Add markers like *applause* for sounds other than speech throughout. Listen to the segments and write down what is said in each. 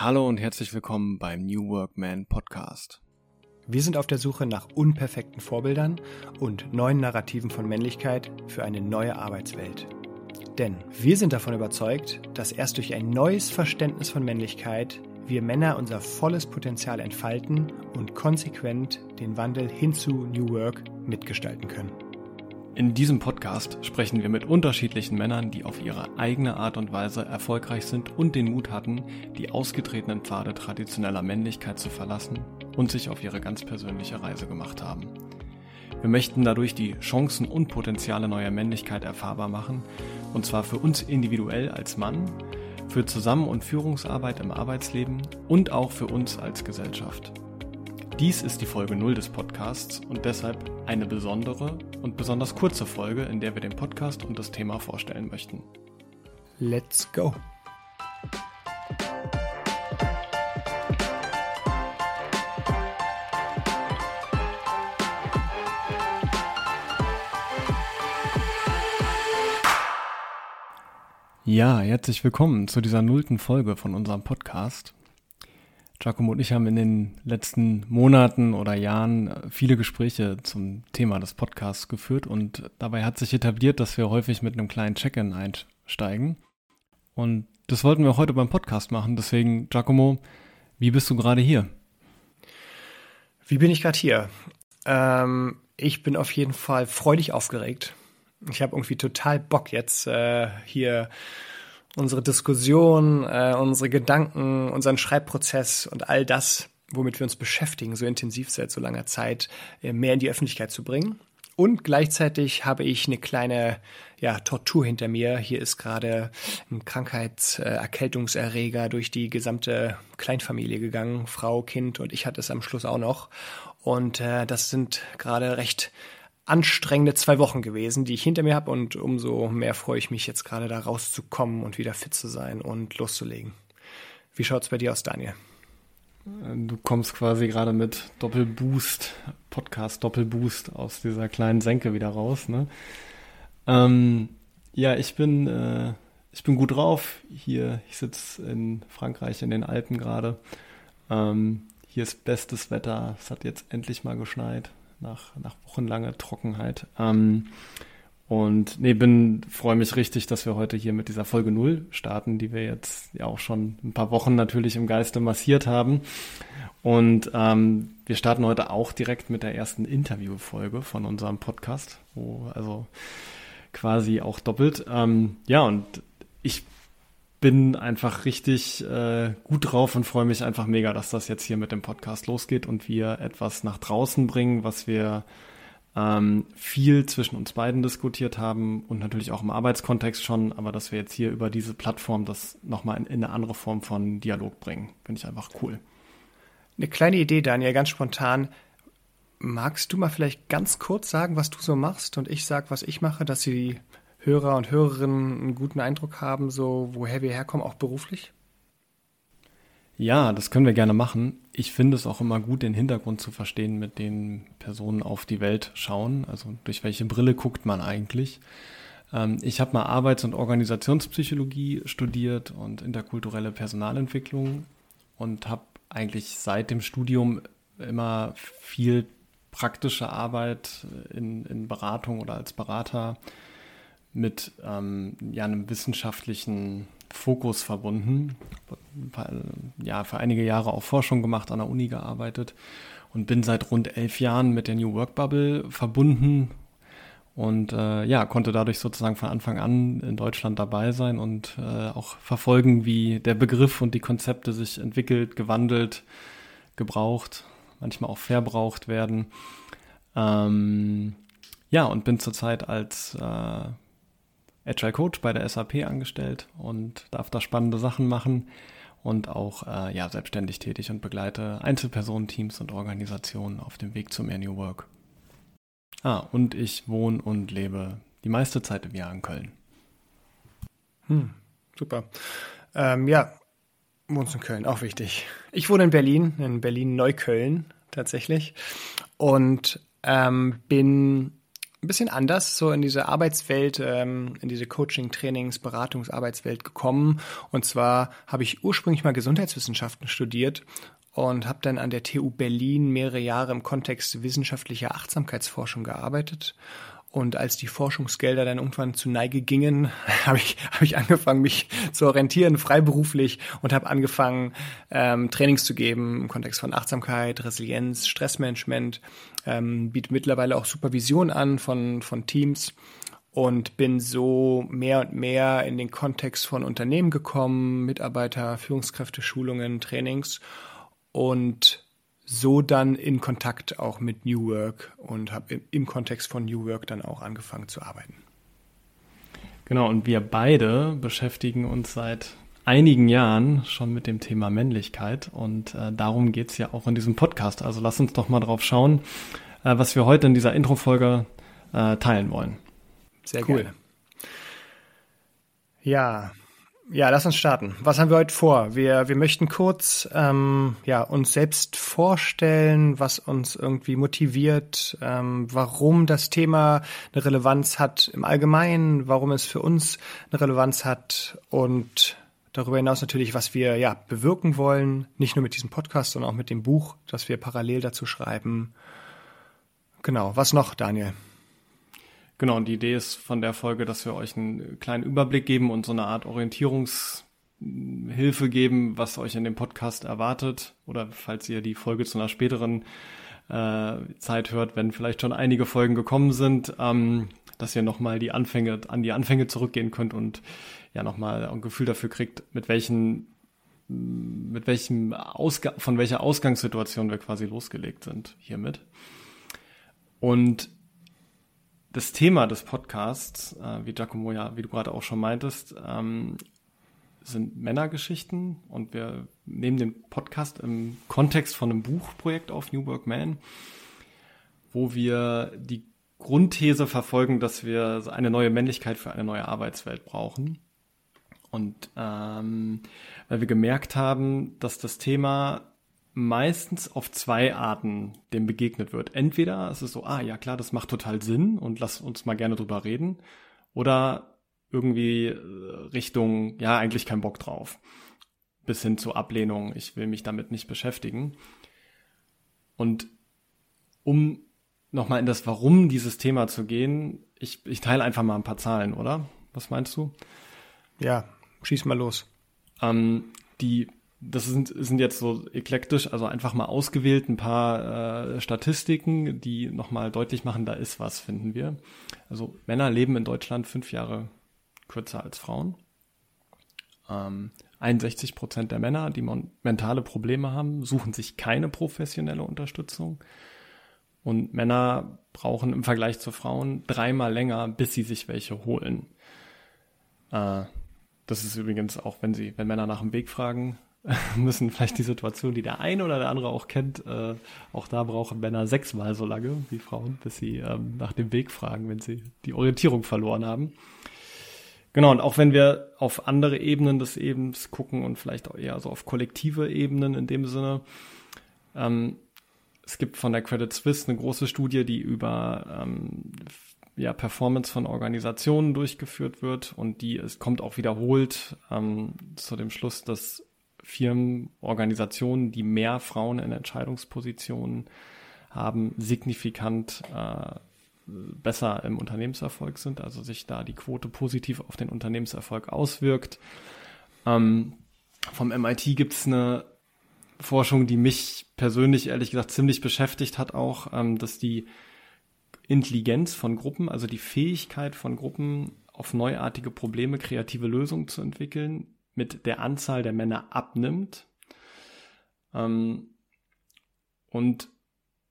Hallo und herzlich willkommen beim New Work Man Podcast. Wir sind auf der Suche nach unperfekten Vorbildern und neuen Narrativen von Männlichkeit für eine neue Arbeitswelt. Denn wir sind davon überzeugt, dass erst durch ein neues Verständnis von Männlichkeit wir Männer unser volles Potenzial entfalten und konsequent den Wandel hin zu New Work mitgestalten können. In diesem Podcast sprechen wir mit unterschiedlichen Männern, die auf ihre eigene Art und Weise erfolgreich sind und den Mut hatten, die ausgetretenen Pfade traditioneller Männlichkeit zu verlassen und sich auf ihre ganz persönliche Reise gemacht haben. Wir möchten dadurch die Chancen und Potenziale neuer Männlichkeit erfahrbar machen, und zwar für uns individuell als Mann, für Zusammen- und Führungsarbeit im Arbeitsleben und auch für uns als Gesellschaft. Dies ist die Folge 0 des Podcasts und deshalb eine besondere und besonders kurze Folge, in der wir den Podcast und das Thema vorstellen möchten. Let's go! Ja, herzlich willkommen zu dieser nullten Folge von unserem Podcast. Giacomo und ich haben in den letzten Monaten oder Jahren äh, viele Gespräche zum Thema des Podcasts geführt und dabei hat sich etabliert, dass wir häufig mit einem kleinen Check-in einsteigen. Und das wollten wir heute beim Podcast machen. Deswegen, Giacomo, wie bist du gerade hier? Wie bin ich gerade hier? Ähm, ich bin auf jeden Fall freudig aufgeregt. Ich habe irgendwie total Bock jetzt äh, hier unsere Diskussion, äh, unsere Gedanken, unseren Schreibprozess und all das, womit wir uns beschäftigen, so intensiv seit so langer Zeit, äh, mehr in die Öffentlichkeit zu bringen. Und gleichzeitig habe ich eine kleine ja, Tortur hinter mir. Hier ist gerade ein Krankheitserkältungserreger durch die gesamte Kleinfamilie gegangen. Frau, Kind und ich hatte es am Schluss auch noch. Und äh, das sind gerade recht anstrengende zwei Wochen gewesen, die ich hinter mir habe und umso mehr freue ich mich jetzt gerade da rauszukommen und wieder fit zu sein und loszulegen. Wie schaut's bei dir aus, Daniel? Du kommst quasi gerade mit Doppelboost, Podcast Doppelboost aus dieser kleinen Senke wieder raus, ne? Ähm, ja, ich bin, äh, ich bin gut drauf. Hier, ich sitze in Frankreich in den Alpen gerade. Ähm, hier ist bestes Wetter. Es hat jetzt endlich mal geschneit nach, nach wochenlanger Trockenheit. Ähm, und nee, bin, freue mich richtig, dass wir heute hier mit dieser Folge 0 starten, die wir jetzt ja auch schon ein paar Wochen natürlich im Geiste massiert haben. Und ähm, wir starten heute auch direkt mit der ersten Interviewfolge von unserem Podcast, wo also quasi auch doppelt. Ähm, ja, und ich bin einfach richtig äh, gut drauf und freue mich einfach mega, dass das jetzt hier mit dem Podcast losgeht und wir etwas nach draußen bringen, was wir ähm, viel zwischen uns beiden diskutiert haben und natürlich auch im Arbeitskontext schon, aber dass wir jetzt hier über diese Plattform das nochmal in, in eine andere Form von Dialog bringen, finde ich einfach cool. Eine kleine Idee, Daniel, ganz spontan. Magst du mal vielleicht ganz kurz sagen, was du so machst und ich sag, was ich mache, dass sie Hörer und Hörerinnen einen guten Eindruck haben, so woher wir herkommen, auch beruflich? Ja, das können wir gerne machen. Ich finde es auch immer gut, den Hintergrund zu verstehen, mit den Personen auf die Welt schauen. Also durch welche Brille guckt man eigentlich? Ähm, ich habe mal Arbeits- und Organisationspsychologie studiert und interkulturelle Personalentwicklung und habe eigentlich seit dem Studium immer viel praktische Arbeit in, in Beratung oder als Berater mit ähm, ja, einem wissenschaftlichen Fokus verbunden. Ja, für einige Jahre auch Forschung gemacht, an der Uni gearbeitet und bin seit rund elf Jahren mit der New Work Bubble verbunden und äh, ja, konnte dadurch sozusagen von Anfang an in Deutschland dabei sein und äh, auch verfolgen, wie der Begriff und die Konzepte sich entwickelt, gewandelt, gebraucht, manchmal auch verbraucht werden. Ähm, ja, und bin zurzeit als äh, Agile Coach bei der SAP angestellt und darf da spannende Sachen machen und auch äh, ja, selbstständig tätig und begleite Einzelpersonen, Teams und Organisationen auf dem Weg zu mehr New Work. Ah, und ich wohne und lebe die meiste Zeit im Jahr in Köln. Hm, super. Ähm, ja, wohnst in Köln, auch wichtig. Ich wohne in Berlin, in Berlin-Neukölln tatsächlich und ähm, bin ein bisschen anders so in diese Arbeitswelt, ähm, in diese Coaching, Trainings, Beratungsarbeitswelt gekommen. Und zwar habe ich ursprünglich mal Gesundheitswissenschaften studiert und habe dann an der TU Berlin mehrere Jahre im Kontext wissenschaftlicher Achtsamkeitsforschung gearbeitet und als die Forschungsgelder dann irgendwann zu Neige gingen, *laughs* habe ich, hab ich angefangen, mich zu orientieren, freiberuflich und habe angefangen, ähm, Trainings zu geben im Kontext von Achtsamkeit, Resilienz, Stressmanagement, ähm, biete mittlerweile auch Supervision an von, von Teams und bin so mehr und mehr in den Kontext von Unternehmen gekommen, Mitarbeiter, Führungskräfte, Schulungen, Trainings. Und so dann in Kontakt auch mit New Work und habe im Kontext von New Work dann auch angefangen zu arbeiten. Genau, und wir beide beschäftigen uns seit einigen Jahren schon mit dem Thema Männlichkeit und äh, darum geht es ja auch in diesem Podcast. Also lass uns doch mal drauf schauen, äh, was wir heute in dieser Intro-Folge äh, teilen wollen. Sehr cool. Gerne. Ja, ja, lass uns starten. Was haben wir heute vor? Wir, wir möchten kurz ähm, ja, uns selbst vorstellen, was uns irgendwie motiviert, ähm, warum das Thema eine Relevanz hat im Allgemeinen, warum es für uns eine Relevanz hat und darüber hinaus natürlich, was wir ja bewirken wollen, nicht nur mit diesem Podcast, sondern auch mit dem Buch, das wir parallel dazu schreiben. Genau, was noch, Daniel? Genau, und die Idee ist von der Folge, dass wir euch einen kleinen Überblick geben und so eine Art Orientierungshilfe geben, was euch in dem Podcast erwartet. Oder falls ihr die Folge zu einer späteren äh, Zeit hört, wenn vielleicht schon einige Folgen gekommen sind, ähm, dass ihr nochmal die Anfänge, an die Anfänge zurückgehen könnt und ja nochmal ein Gefühl dafür kriegt, mit welchen mit welchem Ausgang, von welcher Ausgangssituation wir quasi losgelegt sind hiermit. Und das Thema des Podcasts, äh, wie Giacomo ja, wie du gerade auch schon meintest, ähm, sind Männergeschichten und wir nehmen den Podcast im Kontext von einem Buchprojekt auf New Work Man, wo wir die Grundthese verfolgen, dass wir eine neue Männlichkeit für eine neue Arbeitswelt brauchen. Und ähm, weil wir gemerkt haben, dass das Thema meistens auf zwei Arten dem begegnet wird. Entweder es ist so, ah ja klar, das macht total Sinn und lass uns mal gerne drüber reden. Oder irgendwie äh, Richtung, ja, eigentlich kein Bock drauf. Bis hin zur Ablehnung, ich will mich damit nicht beschäftigen. Und um nochmal in das Warum dieses Thema zu gehen, ich, ich teile einfach mal ein paar Zahlen, oder? Was meinst du? Ja, schieß mal los. Ähm, die das sind, sind jetzt so eklektisch, also einfach mal ausgewählt ein paar äh, Statistiken, die nochmal deutlich machen, da ist was, finden wir. Also Männer leben in Deutschland fünf Jahre kürzer als Frauen. Ähm, 61 Prozent der Männer, die mentale Probleme haben, suchen sich keine professionelle Unterstützung. Und Männer brauchen im Vergleich zu Frauen dreimal länger, bis sie sich welche holen. Äh, das ist übrigens auch, wenn sie, wenn Männer nach dem Weg fragen, *laughs* müssen vielleicht die Situation, die der eine oder der andere auch kennt, äh, auch da brauchen Männer sechsmal so lange wie Frauen, bis sie ähm, nach dem Weg fragen, wenn sie die Orientierung verloren haben. Genau, und auch wenn wir auf andere Ebenen des Ebens gucken und vielleicht auch eher so auf kollektive Ebenen in dem Sinne, ähm, es gibt von der Credit Suisse eine große Studie, die über ähm, ja, Performance von Organisationen durchgeführt wird und die es kommt auch wiederholt ähm, zu dem Schluss, dass Firmen, Organisationen, die mehr Frauen in Entscheidungspositionen haben, signifikant äh, besser im Unternehmenserfolg sind, also sich da die Quote positiv auf den Unternehmenserfolg auswirkt. Ähm, vom MIT gibt es eine Forschung, die mich persönlich ehrlich gesagt ziemlich beschäftigt hat, auch, ähm, dass die Intelligenz von Gruppen, also die Fähigkeit von Gruppen auf neuartige Probleme kreative Lösungen zu entwickeln, mit der Anzahl der Männer abnimmt. Ähm, und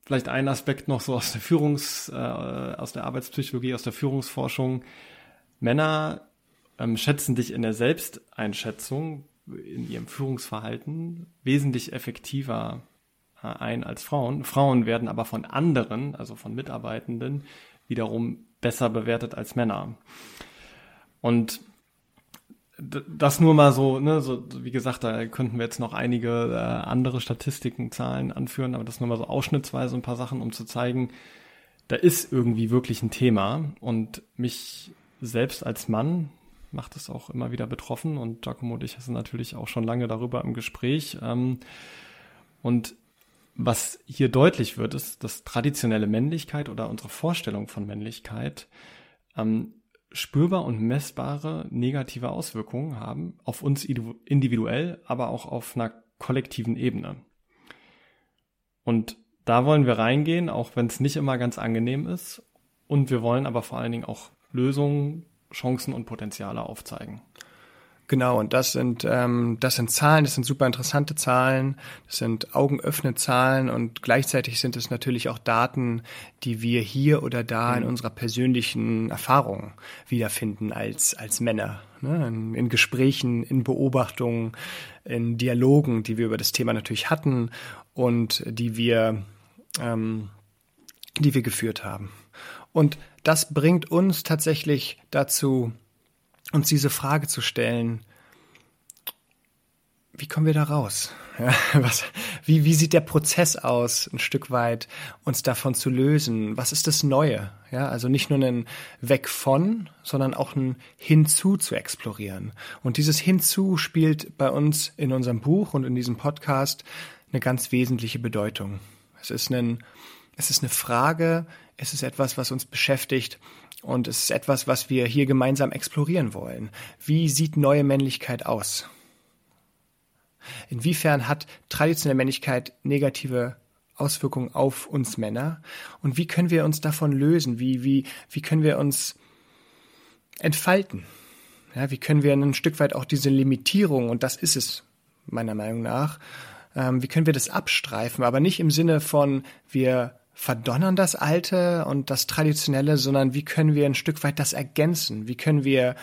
vielleicht ein Aspekt noch so aus der Führungs, äh, aus der Arbeitspsychologie, aus der Führungsforschung. Männer ähm, schätzen dich in der Selbsteinschätzung, in ihrem Führungsverhalten wesentlich effektiver äh, ein als Frauen. Frauen werden aber von anderen, also von Mitarbeitenden, wiederum besser bewertet als Männer. Und das nur mal so, ne, so wie gesagt, da könnten wir jetzt noch einige äh, andere Statistiken, Zahlen anführen, aber das nur mal so ausschnittsweise ein paar Sachen, um zu zeigen, da ist irgendwie wirklich ein Thema und mich selbst als Mann macht es auch immer wieder betroffen und Giacomo und ich sind natürlich auch schon lange darüber im Gespräch. Ähm, und was hier deutlich wird, ist, dass traditionelle Männlichkeit oder unsere Vorstellung von Männlichkeit ähm, spürbar und messbare negative Auswirkungen haben auf uns individuell, aber auch auf einer kollektiven Ebene. Und da wollen wir reingehen, auch wenn es nicht immer ganz angenehm ist. Und wir wollen aber vor allen Dingen auch Lösungen, Chancen und Potenziale aufzeigen. Genau, und das sind, ähm, das sind Zahlen, das sind super interessante Zahlen, das sind Augenöffne-Zahlen und gleichzeitig sind es natürlich auch Daten, die wir hier oder da in mhm. unserer persönlichen Erfahrung wiederfinden als, als Männer. Ne? In, in Gesprächen, in Beobachtungen, in Dialogen, die wir über das Thema natürlich hatten und die wir, ähm, die wir geführt haben. Und das bringt uns tatsächlich dazu, uns diese Frage zu stellen, wie kommen wir da raus? *laughs* Ja, was, wie, wie sieht der Prozess aus, ein Stück weit uns davon zu lösen? Was ist das Neue? Ja, also nicht nur ein Weg von, sondern auch ein Hinzu zu explorieren. Und dieses Hinzu spielt bei uns in unserem Buch und in diesem Podcast eine ganz wesentliche Bedeutung. Es ist ein, es ist eine Frage, es ist etwas, was uns beschäftigt und es ist etwas, was wir hier gemeinsam explorieren wollen. Wie sieht neue Männlichkeit aus? Inwiefern hat traditionelle Männlichkeit negative Auswirkungen auf uns Männer? Und wie können wir uns davon lösen? Wie, wie, wie können wir uns entfalten? Ja, wie können wir ein Stück weit auch diese Limitierung, und das ist es meiner Meinung nach, ähm, wie können wir das abstreifen, aber nicht im Sinne von, wir verdonnern das Alte und das Traditionelle, sondern wie können wir ein Stück weit das ergänzen? Wie können wir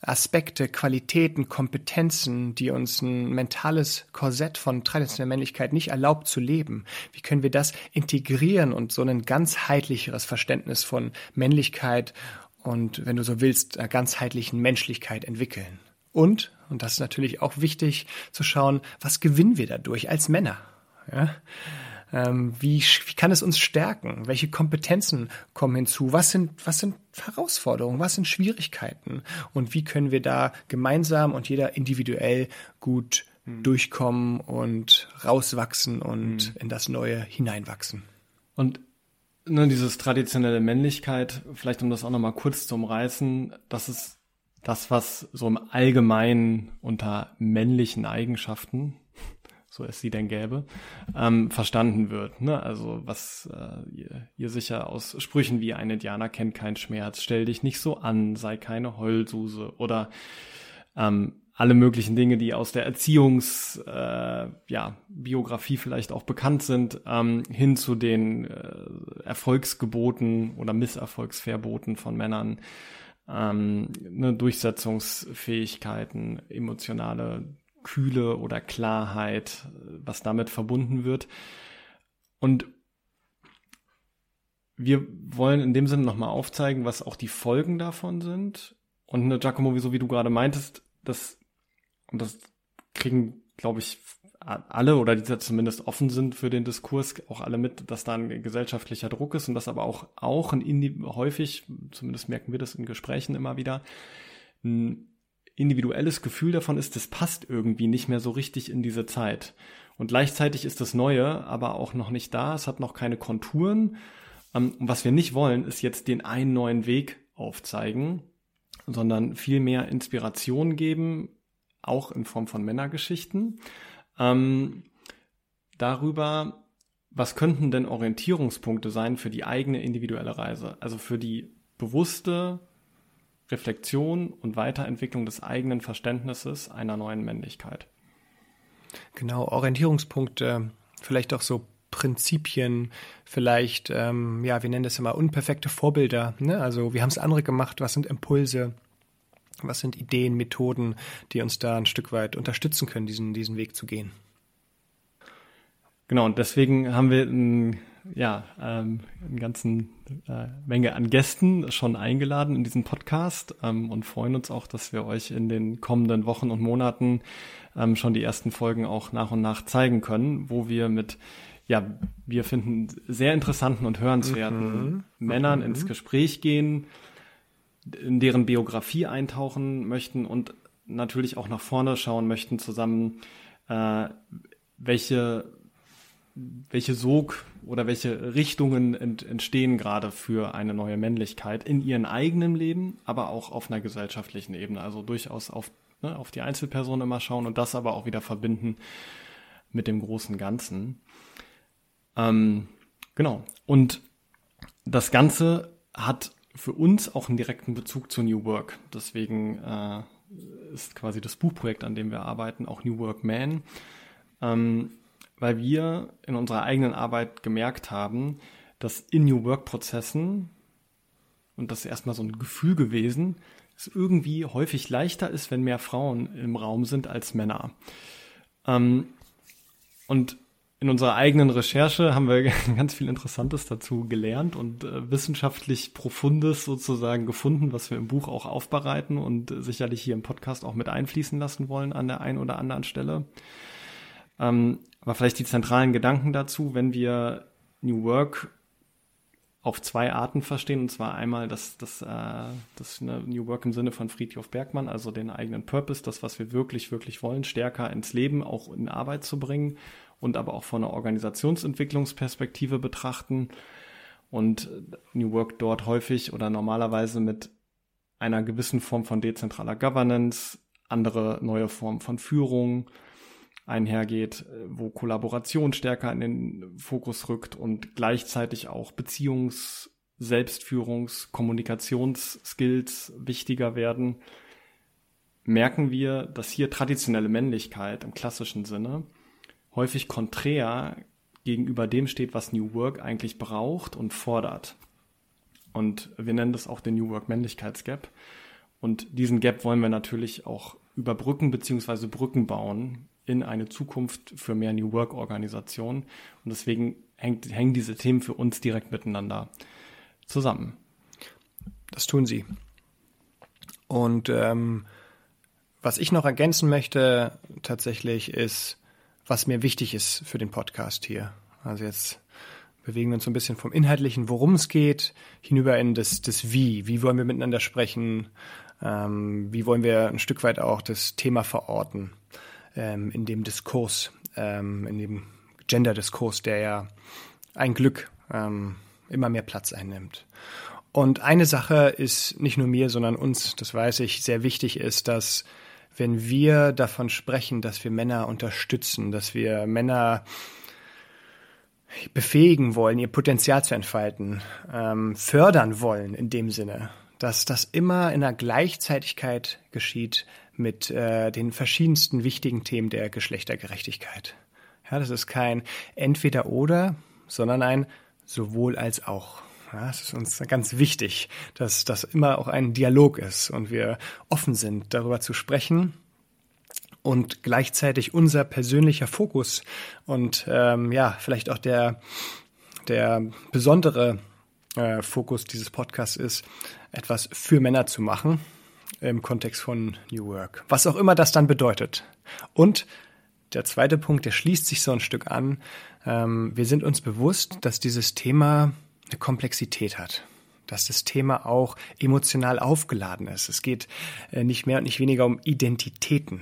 Aspekte, Qualitäten, Kompetenzen, die uns ein mentales Korsett von traditioneller Männlichkeit nicht erlaubt zu leben, wie können wir das integrieren und so ein ganzheitlicheres Verständnis von Männlichkeit und, wenn du so willst, einer ganzheitlichen Menschlichkeit entwickeln? Und, und das ist natürlich auch wichtig zu schauen, was gewinnen wir dadurch als Männer? Ja? Ähm, wie, wie kann es uns stärken? Welche Kompetenzen kommen hinzu? Was sind, was sind Herausforderungen? Was sind Schwierigkeiten? Und wie können wir da gemeinsam und jeder individuell gut mhm. durchkommen und rauswachsen und mhm. in das Neue hineinwachsen? Und ne, dieses traditionelle Männlichkeit, vielleicht um das auch nochmal kurz zu umreißen, das ist das, was so im Allgemeinen unter männlichen Eigenschaften so es sie denn gäbe, ähm, verstanden wird. Ne? Also was äh, ihr, ihr sicher aus Sprüchen wie ein Indianer kennt keinen Schmerz, stell dich nicht so an, sei keine Heulsuse oder ähm, alle möglichen Dinge, die aus der Erziehungs, äh, ja, vielleicht auch bekannt sind, ähm, hin zu den äh, Erfolgsgeboten oder Misserfolgsverboten von Männern, ähm, ne, Durchsetzungsfähigkeiten, emotionale Kühle oder Klarheit, was damit verbunden wird. Und wir wollen in dem Sinne nochmal aufzeigen, was auch die Folgen davon sind. Und ne, Giacomo, so wie du gerade meintest, das, und das kriegen, glaube ich, alle oder die zumindest offen sind für den Diskurs, auch alle mit, dass da ein gesellschaftlicher Druck ist und dass aber auch, auch ein häufig, zumindest merken wir das in Gesprächen immer wieder, ein individuelles Gefühl davon ist, das passt irgendwie nicht mehr so richtig in diese Zeit. Und gleichzeitig ist das Neue aber auch noch nicht da, es hat noch keine Konturen. Ähm, und was wir nicht wollen, ist jetzt den einen neuen Weg aufzeigen, sondern viel mehr Inspiration geben, auch in Form von Männergeschichten, ähm, darüber, was könnten denn Orientierungspunkte sein für die eigene individuelle Reise, also für die bewusste Reflexion und Weiterentwicklung des eigenen Verständnisses einer neuen Männlichkeit. Genau, Orientierungspunkte, vielleicht auch so Prinzipien, vielleicht, ähm, ja, wir nennen das immer unperfekte Vorbilder. Ne? Also, wie haben es andere gemacht? Was sind Impulse? Was sind Ideen, Methoden, die uns da ein Stück weit unterstützen können, diesen, diesen Weg zu gehen? Genau, und deswegen haben wir ein ja, ähm, eine ganzen äh, Menge an Gästen schon eingeladen in diesen Podcast ähm, und freuen uns auch, dass wir euch in den kommenden Wochen und Monaten ähm, schon die ersten Folgen auch nach und nach zeigen können, wo wir mit ja, wir finden sehr interessanten und hörenswerten mhm. Männern mhm. ins Gespräch gehen, in deren Biografie eintauchen möchten und natürlich auch nach vorne schauen möchten zusammen, äh, welche, welche Sog oder welche Richtungen ent, entstehen gerade für eine neue Männlichkeit in ihrem eigenen Leben, aber auch auf einer gesellschaftlichen Ebene. Also durchaus auf, ne, auf die Einzelperson immer schauen und das aber auch wieder verbinden mit dem großen Ganzen. Ähm, genau. Und das Ganze hat für uns auch einen direkten Bezug zu New Work. Deswegen äh, ist quasi das Buchprojekt, an dem wir arbeiten, auch New Work Man. Ähm, weil wir in unserer eigenen Arbeit gemerkt haben, dass in New Work-Prozessen, und das ist erstmal so ein Gefühl gewesen, es irgendwie häufig leichter ist, wenn mehr Frauen im Raum sind als Männer. Ähm, und in unserer eigenen Recherche haben wir *laughs* ganz viel Interessantes dazu gelernt und äh, wissenschaftlich Profundes sozusagen gefunden, was wir im Buch auch aufbereiten und äh, sicherlich hier im Podcast auch mit einfließen lassen wollen an der einen oder anderen Stelle. Ähm, aber vielleicht die zentralen Gedanken dazu, wenn wir New Work auf zwei Arten verstehen, und zwar einmal das, das, äh, das ne, New Work im Sinne von Friedhof Bergmann, also den eigenen Purpose, das, was wir wirklich, wirklich wollen, stärker ins Leben, auch in Arbeit zu bringen und aber auch von einer Organisationsentwicklungsperspektive betrachten. Und New Work dort häufig oder normalerweise mit einer gewissen Form von dezentraler Governance, andere neue Formen von Führung einhergeht, wo Kollaboration stärker in den Fokus rückt und gleichzeitig auch Beziehungs-, Selbstführungs-, Kommunikationsskills wichtiger werden, merken wir, dass hier traditionelle Männlichkeit im klassischen Sinne häufig konträr gegenüber dem steht, was New Work eigentlich braucht und fordert. Und wir nennen das auch den New Work Männlichkeitsgap. Und diesen Gap wollen wir natürlich auch überbrücken bzw. Brücken bauen in eine Zukunft für mehr New Work Organisationen. Und deswegen hängt, hängen diese Themen für uns direkt miteinander zusammen. Das tun sie. Und ähm, was ich noch ergänzen möchte tatsächlich ist, was mir wichtig ist für den Podcast hier. Also jetzt bewegen wir uns so ein bisschen vom Inhaltlichen, worum es geht, hinüber in das, das Wie. Wie wollen wir miteinander sprechen? Ähm, wie wollen wir ein Stück weit auch das Thema verorten ähm, in dem Diskurs, ähm, in dem Gender-Diskurs, der ja ein Glück ähm, immer mehr Platz einnimmt. Und eine Sache ist nicht nur mir, sondern uns, das weiß ich, sehr wichtig ist, dass wenn wir davon sprechen, dass wir Männer unterstützen, dass wir Männer befähigen wollen, ihr Potenzial zu entfalten, ähm, fördern wollen in dem Sinne, dass das immer in einer Gleichzeitigkeit geschieht mit äh, den verschiedensten wichtigen Themen der Geschlechtergerechtigkeit. Ja, das ist kein entweder oder, sondern ein sowohl als auch. Ja, es ist uns ganz wichtig, dass das immer auch ein Dialog ist und wir offen sind, darüber zu sprechen und gleichzeitig unser persönlicher Fokus und ähm, ja, vielleicht auch der, der besondere äh, Fokus dieses Podcasts ist, etwas für Männer zu machen im Kontext von New Work. Was auch immer das dann bedeutet. Und der zweite Punkt, der schließt sich so ein Stück an. Ähm, wir sind uns bewusst, dass dieses Thema eine Komplexität hat dass das Thema auch emotional aufgeladen ist. Es geht äh, nicht mehr und nicht weniger um Identitäten.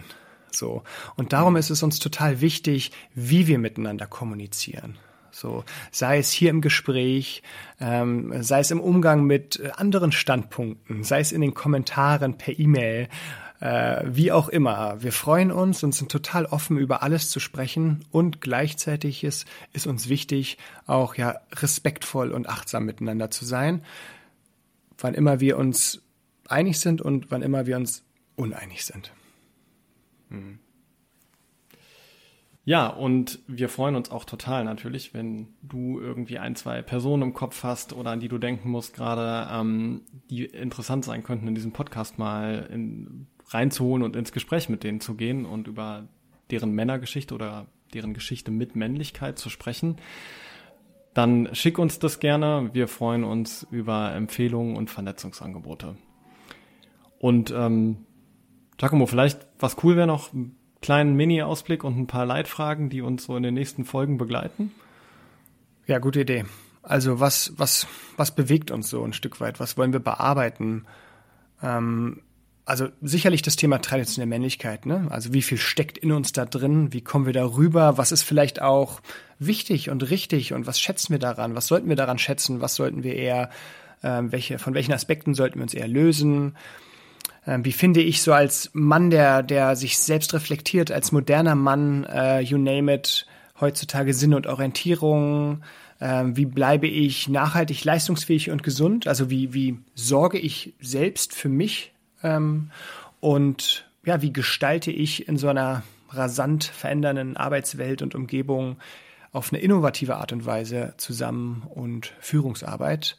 So. Und darum ist es uns total wichtig, wie wir miteinander kommunizieren. So, sei es hier im Gespräch, ähm, sei es im Umgang mit äh, anderen Standpunkten, sei es in den Kommentaren per E-Mail äh, wie auch immer. Wir freuen uns und sind total offen, über alles zu sprechen und gleichzeitig ist, ist uns wichtig, auch ja respektvoll und achtsam miteinander zu sein, wann immer wir uns einig sind und wann immer wir uns uneinig sind. Mhm. Ja, und wir freuen uns auch total natürlich, wenn du irgendwie ein, zwei Personen im Kopf hast oder an die du denken musst gerade, ähm, die interessant sein könnten, in diesem Podcast mal in, reinzuholen und ins Gespräch mit denen zu gehen und über deren Männergeschichte oder deren Geschichte mit Männlichkeit zu sprechen, dann schick uns das gerne. Wir freuen uns über Empfehlungen und Vernetzungsangebote. Und ähm, Giacomo, vielleicht was cool wäre noch, kleinen Mini-Ausblick und ein paar Leitfragen, die uns so in den nächsten Folgen begleiten. Ja, gute Idee. Also was, was, was bewegt uns so ein Stück weit? Was wollen wir bearbeiten? Ähm, also sicherlich das Thema traditionelle Männlichkeit, ne? Also wie viel steckt in uns da drin? Wie kommen wir da rüber? Was ist vielleicht auch wichtig und richtig und was schätzen wir daran? Was sollten wir daran schätzen? Was sollten wir eher, ähm, welche, von welchen Aspekten sollten wir uns eher lösen? Ähm, wie finde ich so als Mann, der, der sich selbst reflektiert, als moderner Mann, äh, you name it, heutzutage Sinn und Orientierung? Ähm, wie bleibe ich nachhaltig leistungsfähig und gesund? Also wie, wie sorge ich selbst für mich? Ähm, und ja, wie gestalte ich in so einer rasant verändernden Arbeitswelt und Umgebung auf eine innovative Art und Weise zusammen und Führungsarbeit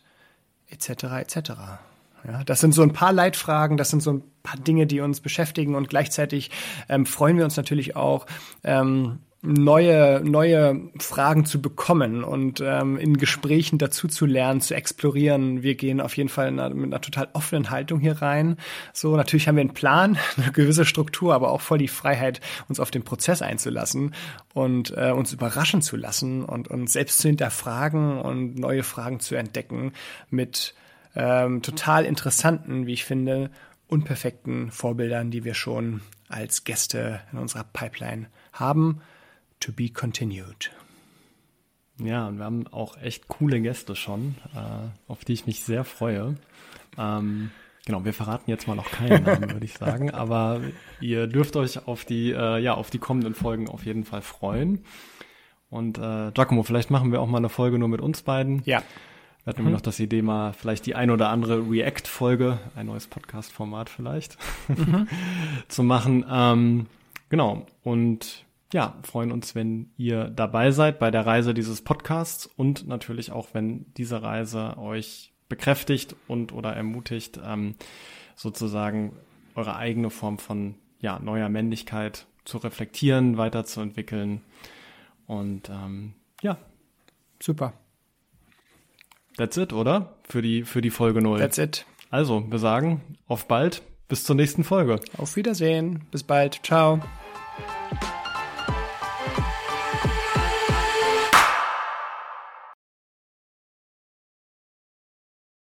etc. etc. Ja, das sind so ein paar Leitfragen, das sind so ein paar Dinge, die uns beschäftigen und gleichzeitig ähm, freuen wir uns natürlich auch, ähm, neue, neue Fragen zu bekommen und ähm, in Gesprächen dazu zu lernen, zu explorieren. Wir gehen auf jeden Fall einer, mit einer total offenen Haltung hier rein. So, natürlich haben wir einen Plan, *laughs* eine gewisse Struktur, aber auch voll die Freiheit, uns auf den Prozess einzulassen und äh, uns überraschen zu lassen und uns selbst zu hinterfragen und neue Fragen zu entdecken mit ähm, total interessanten, wie ich finde, unperfekten Vorbildern, die wir schon als Gäste in unserer Pipeline haben. To be continued. Ja, und wir haben auch echt coole Gäste schon, äh, auf die ich mich sehr freue. Ähm, genau, wir verraten jetzt mal noch keinen Namen, *laughs* würde ich sagen, aber ihr dürft euch auf die, äh, ja, auf die kommenden Folgen auf jeden Fall freuen. Und äh, Giacomo, vielleicht machen wir auch mal eine Folge nur mit uns beiden. Ja. Wir hatten mhm. noch das Idee, mal vielleicht die ein oder andere React-Folge, ein neues Podcast-Format vielleicht, mhm. *laughs* zu machen. Ähm, genau. Und ja, freuen uns, wenn ihr dabei seid bei der Reise dieses Podcasts und natürlich auch, wenn diese Reise euch bekräftigt und oder ermutigt, ähm, sozusagen eure eigene Form von ja, neuer Männlichkeit zu reflektieren, weiterzuentwickeln. Und ähm, ja. Super. That's it, oder? Für die, für die Folge 0. That's it. Also, wir sagen auf bald. Bis zur nächsten Folge. Auf Wiedersehen. Bis bald. Ciao.